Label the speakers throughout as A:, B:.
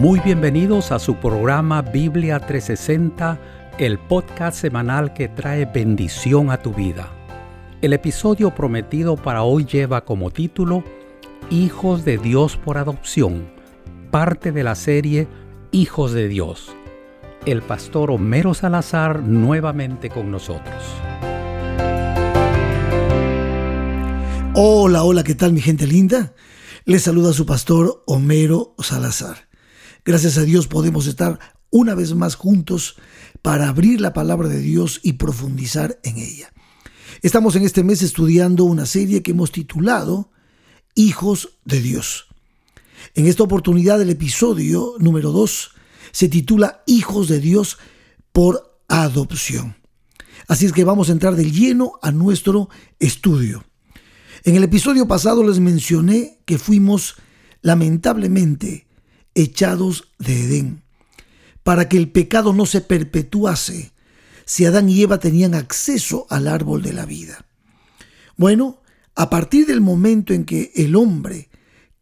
A: Muy bienvenidos a su programa Biblia 360, el podcast semanal que trae bendición a tu vida. El episodio prometido para hoy lleva como título Hijos de Dios por adopción, parte de la serie Hijos de Dios. El pastor Homero Salazar nuevamente con nosotros.
B: Hola, hola, ¿qué tal mi gente linda? Les saluda su pastor Homero Salazar. Gracias a Dios podemos estar una vez más juntos para abrir la palabra de Dios y profundizar en ella. Estamos en este mes estudiando una serie que hemos titulado Hijos de Dios. En esta oportunidad el episodio número 2 se titula Hijos de Dios por adopción. Así es que vamos a entrar de lleno a nuestro estudio. En el episodio pasado les mencioné que fuimos lamentablemente echados de Edén, para que el pecado no se perpetuase si Adán y Eva tenían acceso al árbol de la vida. Bueno, a partir del momento en que el hombre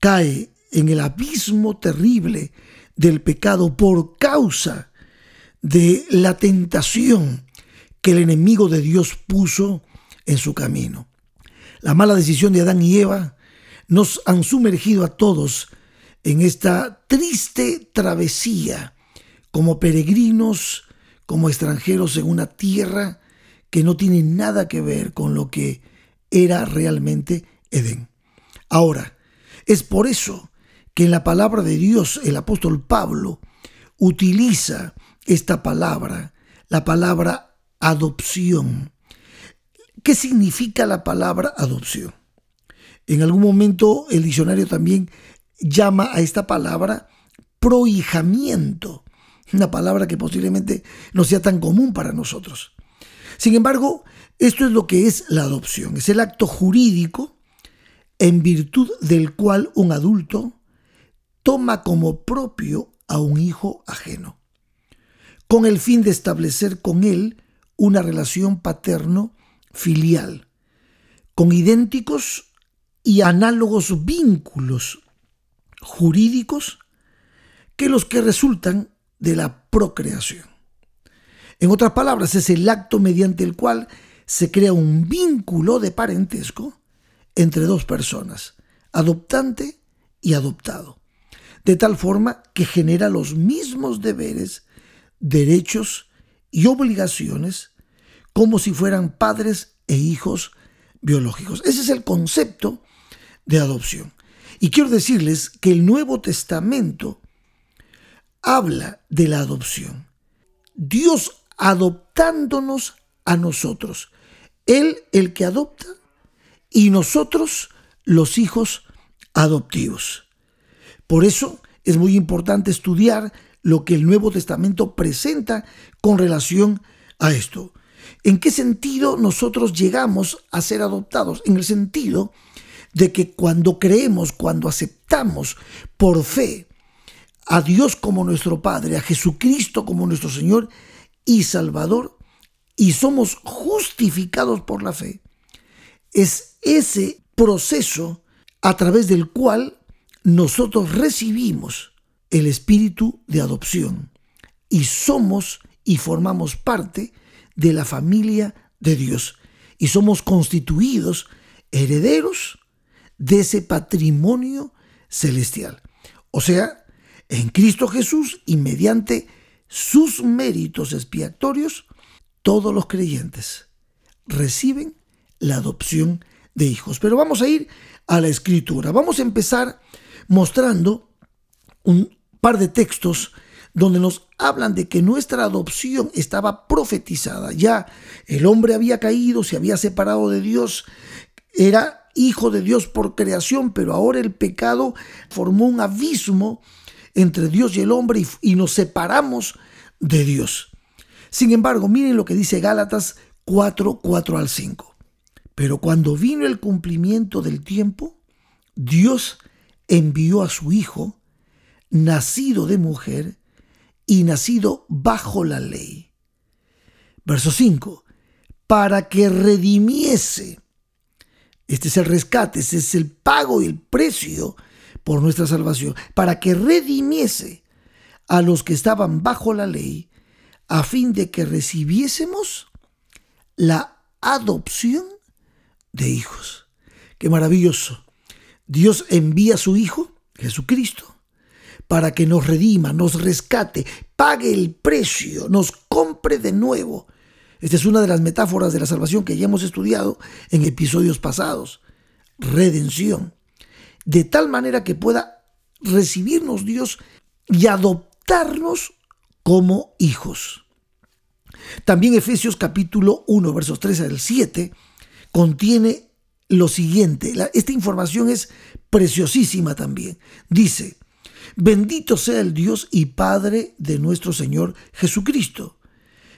B: cae en el abismo terrible del pecado por causa de la tentación que el enemigo de Dios puso en su camino. La mala decisión de Adán y Eva nos han sumergido a todos en esta triste travesía como peregrinos, como extranjeros en una tierra que no tiene nada que ver con lo que era realmente Edén. Ahora, es por eso que en la palabra de Dios el apóstol Pablo utiliza esta palabra, la palabra adopción. ¿Qué significa la palabra adopción? En algún momento el diccionario también llama a esta palabra prohijamiento, una palabra que posiblemente no sea tan común para nosotros. Sin embargo, esto es lo que es la adopción, es el acto jurídico en virtud del cual un adulto toma como propio a un hijo ajeno, con el fin de establecer con él una relación paterno-filial, con idénticos y análogos vínculos jurídicos que los que resultan de la procreación. En otras palabras, es el acto mediante el cual se crea un vínculo de parentesco entre dos personas, adoptante y adoptado, de tal forma que genera los mismos deberes, derechos y obligaciones como si fueran padres e hijos biológicos. Ese es el concepto de adopción. Y quiero decirles que el Nuevo Testamento habla de la adopción. Dios adoptándonos a nosotros. Él el que adopta y nosotros los hijos adoptivos. Por eso es muy importante estudiar lo que el Nuevo Testamento presenta con relación a esto. ¿En qué sentido nosotros llegamos a ser adoptados? En el sentido de que cuando creemos, cuando aceptamos por fe a Dios como nuestro Padre, a Jesucristo como nuestro Señor y Salvador, y somos justificados por la fe, es ese proceso a través del cual nosotros recibimos el espíritu de adopción y somos y formamos parte de la familia de Dios. Y somos constituidos herederos de ese patrimonio celestial. O sea, en Cristo Jesús y mediante sus méritos expiatorios, todos los creyentes reciben la adopción de hijos. Pero vamos a ir a la escritura. Vamos a empezar mostrando un par de textos donde nos hablan de que nuestra adopción estaba profetizada. Ya el hombre había caído, se había separado de Dios, era hijo de Dios por creación, pero ahora el pecado formó un abismo entre Dios y el hombre y, nos separamos de Dios. Sin embargo, miren lo que dice Gálatas 4, 4 al 5. Pero cuando vino el cumplimiento del tiempo, Dios envió a su Hijo, nacido de mujer y nacido bajo la ley. Verso 5. Para que redimiese este es el rescate, ese es el pago y el precio por nuestra salvación, para que redimiese a los que estaban bajo la ley, a fin de que recibiésemos la adopción de hijos. Qué maravilloso. Dios envía a su Hijo, Jesucristo, para que nos redima, nos rescate, pague el precio, nos compre de nuevo. Esta es una de las metáforas de la salvación que ya hemos estudiado en episodios pasados. Redención. De tal manera que pueda recibirnos Dios y adoptarnos como hijos. También Efesios capítulo 1, versos 13 al 7, contiene lo siguiente. esta información es preciosísima también. Dice, bendito sea el Dios y Padre de nuestro Señor Jesucristo,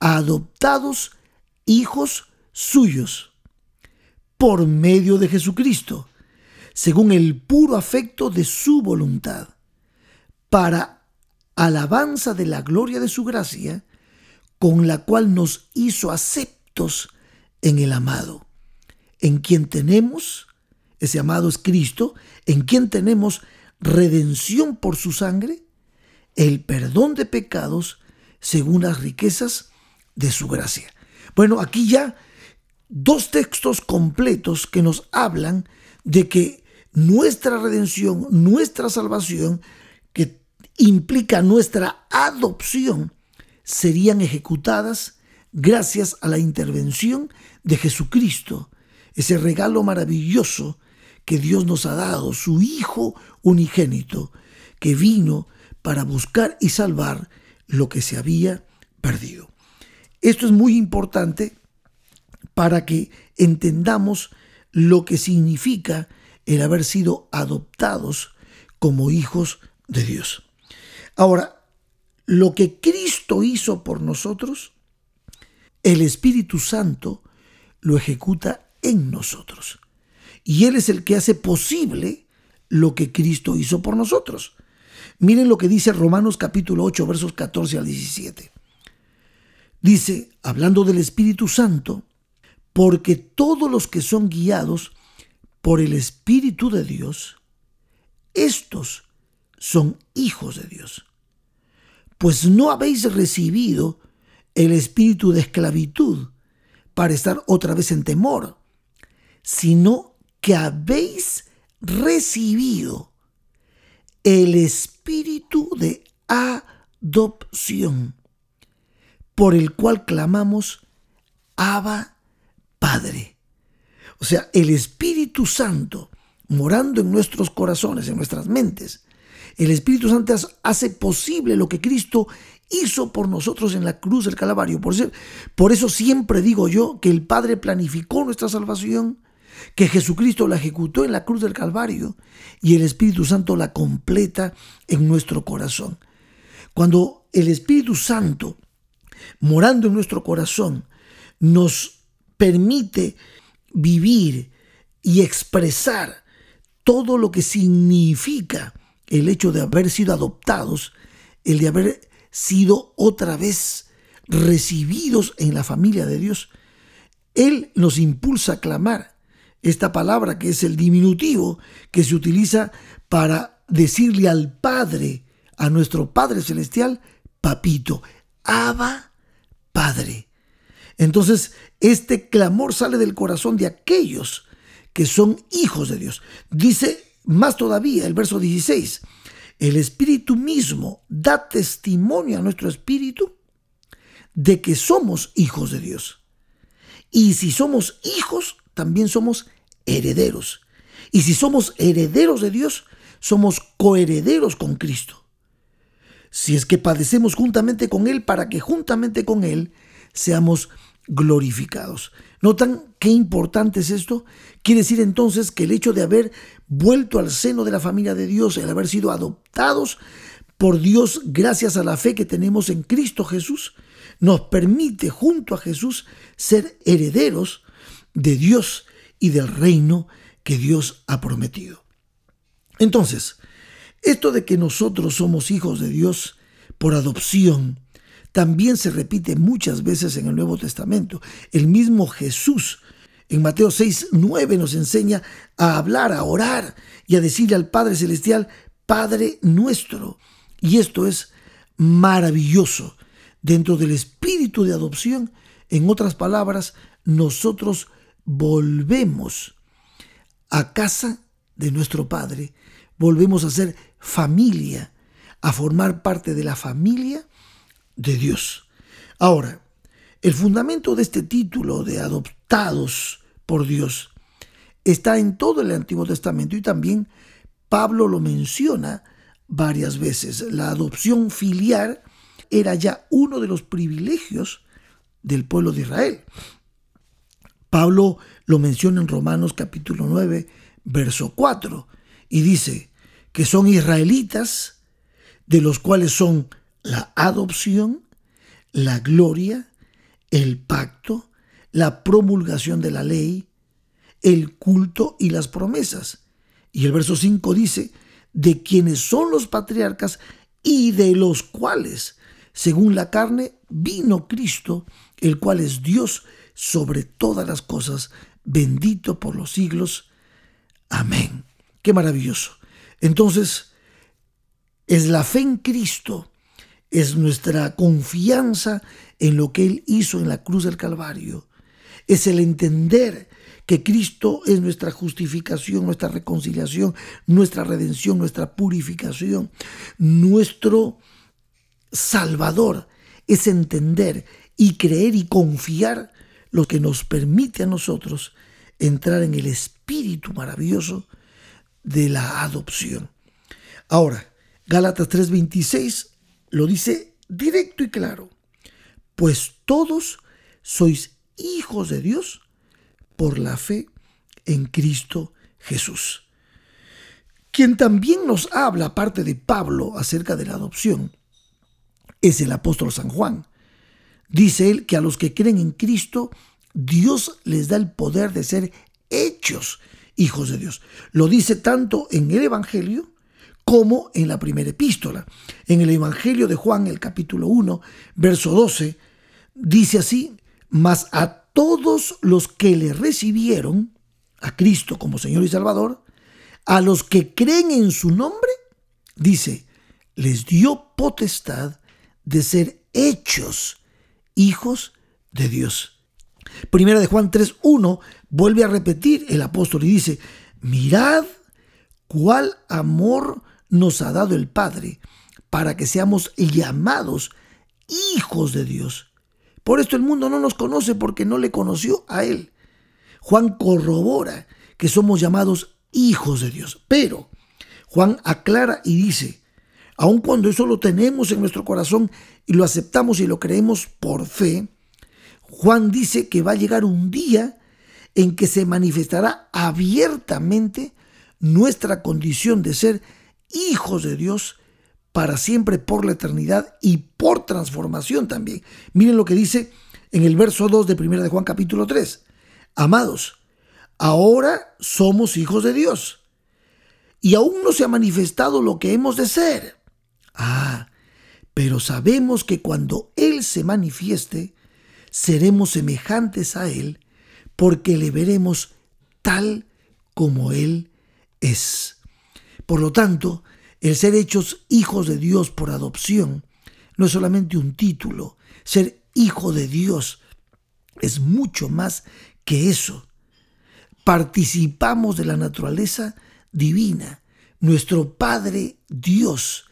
B: adoptados hijos suyos por medio de Jesucristo, según el puro afecto de su voluntad, para alabanza de la gloria de su gracia, con la cual nos hizo aceptos en el amado, en quien tenemos, ese amado es Cristo, en quien tenemos redención por su sangre, el perdón de pecados según las riquezas de su gracia. Bueno, aquí ya dos textos completos que nos hablan de que nuestra redención, nuestra salvación, que implica nuestra adopción, serían ejecutadas gracias a la intervención de Jesucristo, ese regalo maravilloso que Dios nos ha dado, su Hijo unigénito, que vino para buscar y salvar lo que se había perdido. Esto es muy importante para que entendamos lo que significa el haber sido adoptados como hijos de Dios. Ahora, lo que Cristo hizo por nosotros, el Espíritu Santo lo ejecuta en nosotros. Y Él es el que hace posible lo que Cristo hizo por nosotros. Miren lo que dice Romanos capítulo 8, versos 14 al 17. Dice, hablando del Espíritu Santo, porque todos los que son guiados por el Espíritu de Dios, estos son hijos de Dios. Pues no habéis recibido el espíritu de esclavitud para estar otra vez en temor, sino que habéis recibido el espíritu de adopción, por el cual clamamos, Abba Padre. O sea, el Espíritu Santo morando en nuestros corazones, en nuestras mentes, el Espíritu Santo hace posible lo que Cristo hizo por nosotros en la cruz del Calvario. Por eso, por eso siempre digo yo que el Padre planificó nuestra salvación, que Jesucristo la ejecutó en la cruz del Calvario y el Espíritu Santo la completa en nuestro corazón. Cuando el Espíritu Santo, morando en nuestro corazón, nos permite vivir y expresar todo lo que significa el hecho de haber sido adoptados, el de haber sido otra vez recibidos en la familia de Dios, Él nos impulsa a clamar esta palabra que es el diminutivo que se utiliza para decirle al Padre, a nuestro Padre Celestial, papito, Abba Padre. Entonces, este clamor sale del corazón de aquellos que son hijos de Dios. Dice más todavía, el verso 16, el Espíritu mismo da testimonio a nuestro Espíritu de que somos hijos de Dios. Y si somos hijos, también somos herederos. Y si somos herederos de Dios, somos coherederos con Cristo. Si es que padecemos juntamente con Él para que juntamente con Él seamos glorificados. ¿Notan qué importante es esto? Quiere decir entonces que el hecho de haber vuelto al seno de la familia de Dios, el haber sido adoptados por Dios gracias a la fe que tenemos en Cristo Jesús, nos permite junto a Jesús ser herederos de Dios y del reino que Dios ha prometido. Entonces, esto de que nosotros somos hijos de Dios por adopción, también se repite muchas veces en el Nuevo Testamento. El mismo Jesús en Mateo 6, 9 nos enseña a hablar, a orar y a decirle al Padre Celestial, Padre nuestro. Y esto es maravilloso. Dentro del espíritu de adopción, en otras palabras, nosotros volvemos a casa de nuestro Padre, volvemos a ser familia, a formar parte de la familia de Dios. Ahora, el fundamento de este título de adoptados por Dios está en todo el Antiguo Testamento y también Pablo lo menciona varias veces. La adopción filial era ya uno de los privilegios del pueblo de Israel. Pablo lo menciona en Romanos capítulo 9, verso 4, y dice que son israelitas, de los cuales son la adopción, la gloria, el pacto, la promulgación de la ley, el culto y las promesas. Y el verso 5 dice, de quienes son los patriarcas y de los cuales, según la carne, vino Cristo, el cual es Dios sobre todas las cosas, bendito por los siglos. Amén. Qué maravilloso. Entonces, es la fe en Cristo es nuestra confianza en lo que Él hizo en la cruz del Calvario. Es el entender que Cristo es nuestra justificación, nuestra reconciliación, nuestra redención, nuestra purificación, nuestro Salvador. Es entender y creer y confiar lo que nos permite a nosotros entrar en el espíritu maravilloso de la adopción. Ahora, Gálatas 3:26 lo dice directo y claro, pues todos sois hijos de Dios por la fe en Cristo Jesús. Quien también nos habla, aparte de Pablo, acerca de la adopción, es el apóstol San Juan. Dice él que a los que creen en Cristo, Dios les da el poder de ser hechos hijos de Dios. Lo dice tanto en el Evangelio como en la primera epístola. En el Evangelio de Juan, el capítulo 1, verso 12, dice así, mas a todos los que le recibieron, a Cristo como Señor y Salvador, a los que creen en su nombre, dice, les dio potestad de ser hechos hijos de Dios. Primera de Juan 3.1 vuelve a repetir el apóstol y dice, mirad cuál amor nos ha dado el Padre para que seamos llamados hijos de Dios. Por esto el mundo no nos conoce porque no le conoció a Él. Juan corrobora que somos llamados hijos de Dios. Pero Juan aclara y dice, aun cuando eso lo tenemos en nuestro corazón y lo aceptamos y lo creemos por fe, Juan dice que va a llegar un día en que se manifestará abiertamente nuestra condición de ser hijos de Dios para siempre por la eternidad y por transformación también. Miren lo que dice en el verso 2 de 1 de Juan capítulo 3. Amados, ahora somos hijos de Dios y aún no se ha manifestado lo que hemos de ser. Ah, pero sabemos que cuando Él se manifieste, seremos semejantes a Él porque le veremos tal como Él es. Por lo tanto, el ser hechos hijos de Dios por adopción no es solamente un título. Ser hijo de Dios es mucho más que eso. Participamos de la naturaleza divina. Nuestro Padre Dios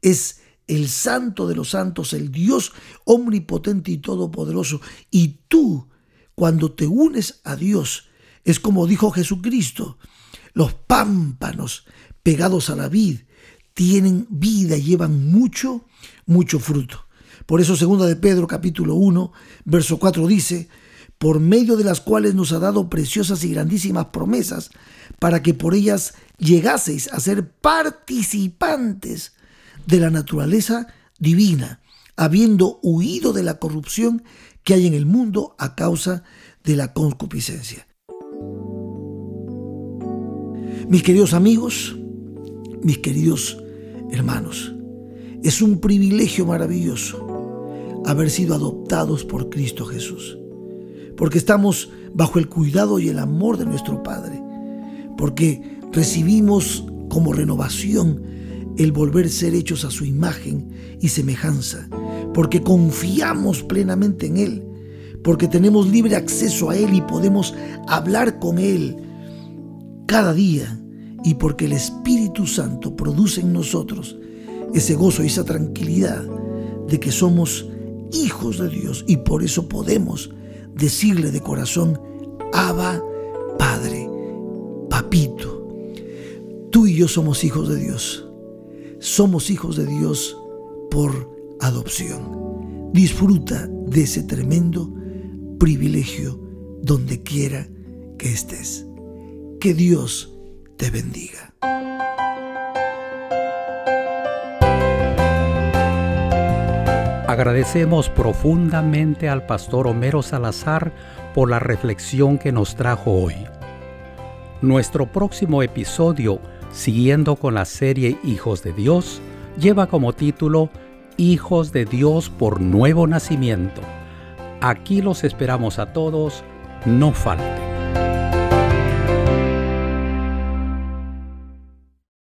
B: es el santo de los santos, el Dios omnipotente y todopoderoso. Y tú, cuando te unes a Dios, es como dijo Jesucristo, los pámpanos pegados a la vid, tienen vida llevan mucho, mucho fruto. Por eso segunda de Pedro capítulo 1, verso 4 dice, por medio de las cuales nos ha dado preciosas y grandísimas promesas, para que por ellas llegaseis a ser participantes de la naturaleza divina, habiendo huido de la corrupción que hay en el mundo a causa de la concupiscencia. Mis queridos amigos, mis queridos hermanos, es un privilegio maravilloso haber sido adoptados por Cristo Jesús, porque estamos bajo el cuidado y el amor de nuestro Padre, porque recibimos como renovación el volver a ser hechos a su imagen y semejanza, porque confiamos plenamente en Él, porque tenemos libre acceso a Él y podemos hablar con Él cada día, y porque el Espíritu Santo produce en nosotros ese gozo y esa tranquilidad de que somos hijos de Dios y por eso podemos decirle de corazón, Abba, Padre, Papito. Tú y yo somos hijos de Dios. Somos hijos de Dios por adopción. Disfruta de ese tremendo privilegio donde quiera que estés. Que Dios te bendiga.
A: Agradecemos profundamente al pastor Homero Salazar por la reflexión que nos trajo hoy. Nuestro próximo episodio, siguiendo con la serie Hijos de Dios, lleva como título Hijos de Dios por nuevo nacimiento. Aquí los esperamos a todos, no falten.